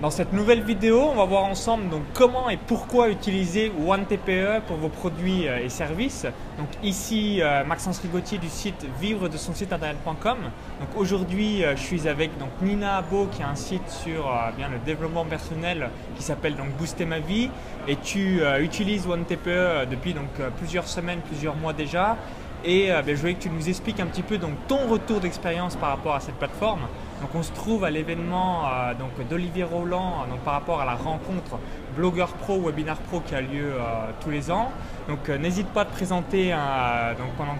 Dans cette nouvelle vidéo, on va voir ensemble donc comment et pourquoi utiliser OneTPE pour vos produits euh, et services. Donc ici euh, Maxence Rigotier du site vivre de son site internet.com. Donc aujourd'hui, euh, je suis avec donc Nina Abo qui a un site sur bien le développement personnel qui s'appelle donc Booster ma vie et tu utilises OneTPE depuis donc plusieurs semaines, plusieurs mois déjà. Et ben, je voulais que tu nous expliques un petit peu donc ton retour d'expérience par rapport à cette plateforme. Donc on se trouve à l'événement euh, d'Olivier Roland donc par rapport à la rencontre Blogueur Pro, Webinar Pro qui a lieu euh, tous les ans. Donc euh, n'hésite pas à te présenter donc, pendant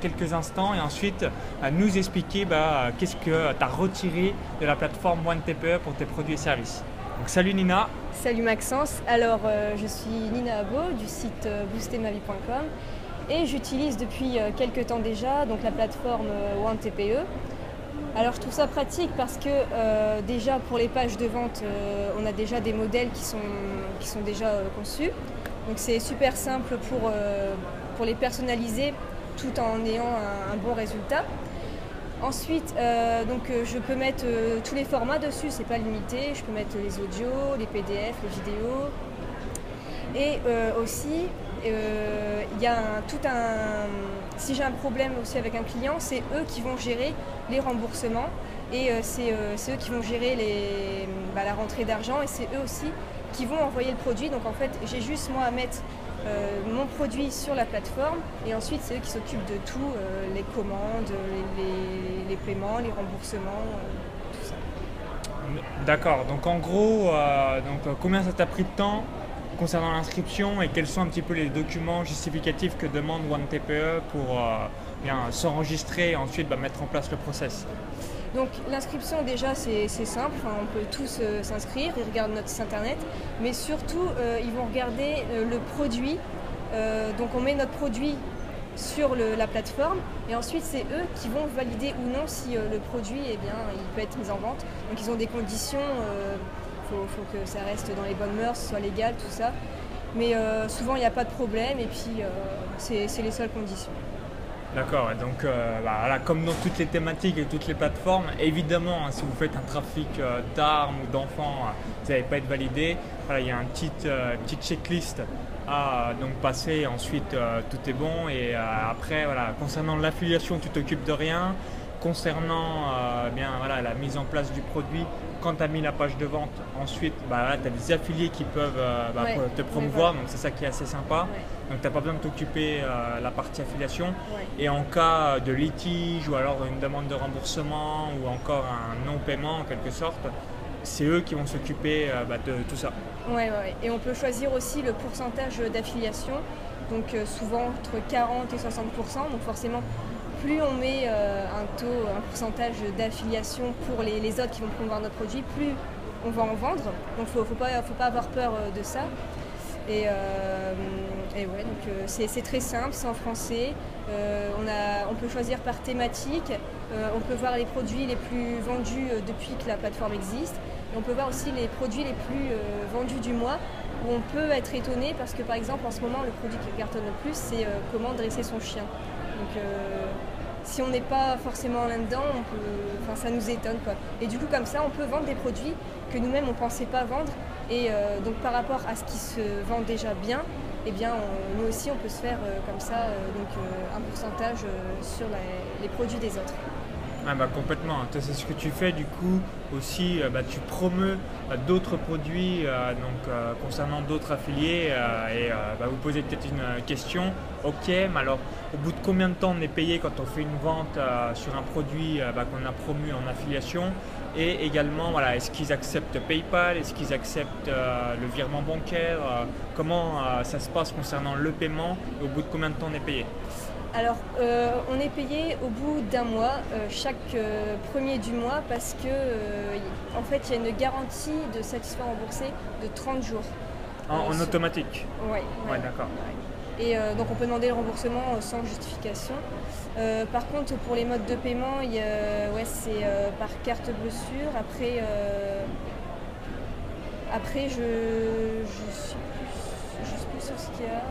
quelques instants et ensuite à nous expliquer bah, qu'est-ce que tu as retiré de la plateforme OneTPE pour tes produits et services. Donc salut Nina. Salut Maxence. Alors je suis Nina Abo du site boostermavie.com et j'utilise depuis quelques temps déjà donc la plateforme OneTPE alors je trouve ça pratique parce que euh, déjà pour les pages de vente, euh, on a déjà des modèles qui sont, déjà euh, conçus. Donc c'est super simple pour, les personnaliser tout en ayant un, bon résultat. Ensuite, je peux mettre tous les formats dessus, c'est pas limité. Je peux mettre les audios, les PDF, les vidéos. Et aussi, il y a tout un si j'ai un problème aussi avec un client, c'est eux qui vont gérer les remboursements et euh, euh, c'est eux qui vont gérer bah, la rentrée d'argent et c'est eux aussi qui vont envoyer le produit. Donc en fait, j'ai juste moi à mettre euh, mon produit sur la plateforme et ensuite c'est eux qui s'occupent de tout, les commandes, les, paiements, les remboursements, tout ça. D'accord, donc en gros, donc, combien ça t'a pris de temps concernant l'inscription et quels sont un petit peu les documents justificatifs que demande OneTPE pour euh, s'enregistrer et ensuite bah, mettre en place le process. Donc l'inscription déjà c'est simple, on peut tous euh, s'inscrire, ils regardent notre site internet, mais surtout euh, ils vont regarder le produit. donc on met notre produit sur la plateforme. Et ensuite c'est eux qui vont valider ou non si le produit eh bien, il peut être mis en vente. Donc ils ont des conditions il faut, que ça reste dans les bonnes mœurs, soit légal, tout ça. Mais euh, souvent, il n'y a pas de problème et puis euh, c'est les seules conditions. D'accord, donc euh, bah, comme dans toutes les thématiques et toutes les plateformes, évidemment, hein, si vous faites un trafic d'armes ou d'enfants, vous n'allez pas être validé. Voilà, il y a une petite, petite checklist à donc passer, ensuite tout est bon. Et après, voilà, concernant l'affiliation, tu t'occupes de rien. Concernant bien, voilà, la mise en place du produit, quand tu as mis la page de vente, ensuite, bah, tu as des affiliés qui peuvent euh, bah, te promouvoir, donc c'est ça qui est assez sympa. Donc tu n'as pas besoin de t'occuper euh, la partie affiliation. Et en cas de litige ou alors une demande de remboursement ou encore un non-paiement en quelque sorte, c'est eux qui vont s'occuper euh, bah, de tout ça. Oui, ouais. et on peut choisir aussi le pourcentage d'affiliation, donc souvent entre 40 et 60% donc forcément plus on met euh, un taux, un pourcentage d'affiliation pour les, autres qui vont promouvoir notre produit, plus on va en vendre. Donc il ne faut, pas, avoir peur euh, de ça. Et, euh, ouais, donc c'est très simple, c'est en français. on, peut choisir par thématique. on peut voir les produits les plus vendus depuis que la plateforme existe. Et on peut voir aussi les produits les plus vendus du mois où on peut être étonné parce que par exemple en ce moment le produit qui cartonne le plus c'est comment dresser son chien. Si on n'est pas forcément là-dedans, ça nous étonne. Quoi. Et du coup, comme ça, on peut vendre des produits que nous-mêmes, on ne pensait pas vendre. Et euh, donc, par rapport à ce qui se vend déjà bien, eh bien, nous aussi, on peut se faire euh, comme ça euh, donc, un pourcentage sur les produits des autres. Ah bah complètement, c'est ce que tu fais du coup aussi, bah, tu promeus d'autres produits donc, concernant d'autres affiliés et bah, vous posez peut-être une question, ok, mais alors au bout de combien de temps on est payé quand on fait une vente euh, sur un produit euh, qu'on a promu en affiliation? Et également voilà, est-ce qu'ils acceptent PayPal, est-ce qu'ils acceptent euh, le virement bancaire, comment ça se passe concernant le paiement et au bout de combien de temps on est payé? Alors, on est payé au bout d'un mois, chaque premier du mois, parce que en fait, il y a une garantie de satisfaire remboursé de 30 jours. En, automatique Oui. Ouais, d'accord. Et euh, donc on peut demander le remboursement euh, sans justification. Euh, par contre, pour les modes de paiement, ouais, c'est par carte bleue sûre. Après, après je, je, suis plus, suis plus sur ce qu'il y a.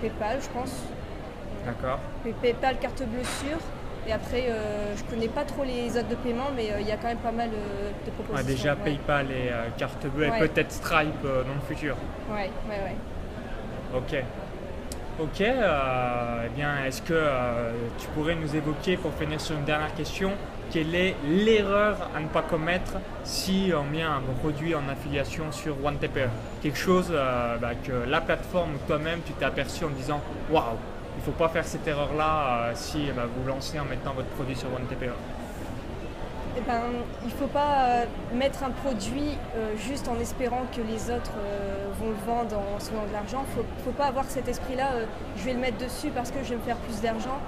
PayPal, je pense. D'accord. PayPal, carte bleue sûre. Et après, euh, je connais pas trop les autres de paiement, mais il y a quand même pas mal de propositions. déjà PayPal et carte bleue et peut-être Stripe dans le futur. Ouais, ouais, ouais. Ok. Ok, eh bien, est-ce que tu pourrais nous évoquer, pour finir sur une dernière question, quelle est l'erreur à ne pas commettre si on met un produit en affiliation sur OneTPE Quelque chose euh, bah, que la plateforme toi-même tu t'es aperçu en disant waouh, il ne faut pas faire cette erreur-là euh, si bah, vous lancez en mettant votre produit sur OneTPE. Eh ben, il ne faut pas euh, mettre un produit juste en espérant que les autres vont le vendre en se de l'argent. Il ne faut, pas avoir cet esprit-là, je vais le mettre dessus parce que je vais me faire plus d'argent.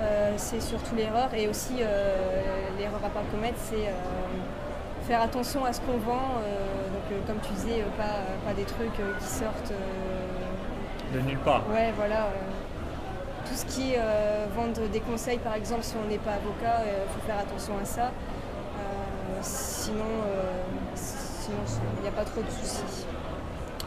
Euh, c'est surtout l'erreur. Et aussi, euh, l'erreur à pas commettre, c'est euh, faire attention à ce qu'on vend. donc, comme tu disais, pas, des trucs qui sortent. de nulle part. Ouais, voilà tout ce qui est vendre des conseils, par exemple, si on n'est pas avocat, il faut faire attention à ça. sinon, il n'y a pas trop de soucis.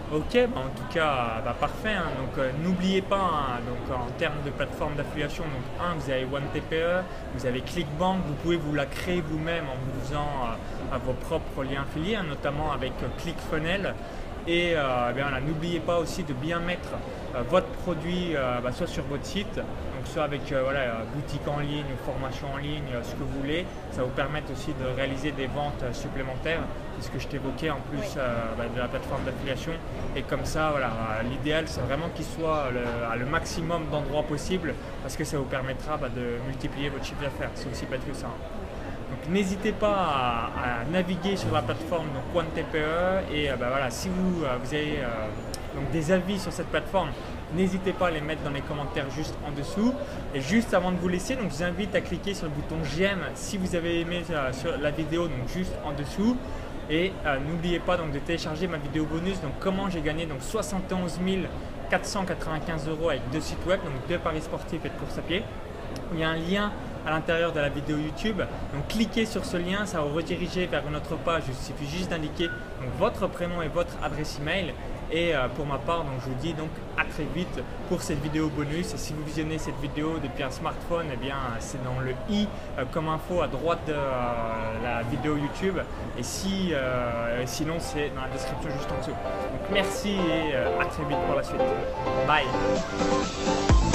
Ok, bah, en tout cas, bah, parfait. Hein. Donc euh, n'oubliez pas, hein, donc, en termes de plateforme d'affiliation, donc un, vous avez OneTPE, vous avez ClickBank, vous pouvez vous la créer vous-même en vous faisant euh, vos propres liens affiliés, hein, notamment avec euh, ClickFunnels. Et eh n'oubliez pas aussi de bien mettre votre produit bah, soit sur votre site, soit avec euh, voilà, euh, boutique en ligne, formation en ligne, euh, ce que vous voulez. Ça vous permet aussi de réaliser des ventes supplémentaires, c'est ce que je t'évoquais en plus bah, de la plateforme d'affiliation. Et comme ça, voilà, l'idéal c'est vraiment qu'il soit à le maximum d'endroits possibles parce que ça vous permettra bah, de multiplier votre chiffre d'affaires. C'est aussi bête que ça. Donc n'hésitez pas à, naviguer sur la plateforme donc OneTPE et bah, voilà, si vous, vous avez donc, des avis sur cette plateforme, N'hésitez pas à les mettre dans les commentaires juste en dessous. Et juste avant de vous laisser, donc je vous invite à cliquer sur le bouton j'aime si vous avez aimé euh, sur la vidéo, donc juste en dessous. Et euh, n'oubliez pas donc de télécharger ma vidéo bonus, donc comment j'ai gagné donc 71 495 euros avec deux sites web, donc deux paris sportifs et de course à pied. Il y a un lien à l'intérieur de la vidéo YouTube. Donc cliquez sur ce lien, ça va vous rediriger vers une autre page. Il suffit juste d'indiquer votre prénom et votre adresse email. Et euh, pour ma part, donc, je vous dis donc à très vite pour cette vidéo bonus. Et si vous visionnez cette vidéo depuis un smartphone, eh bien c'est dans le i euh, comme info à droite de euh, la vidéo YouTube. Et si, sinon, c'est dans la description juste en dessous. Donc merci et à très vite pour la suite. Bye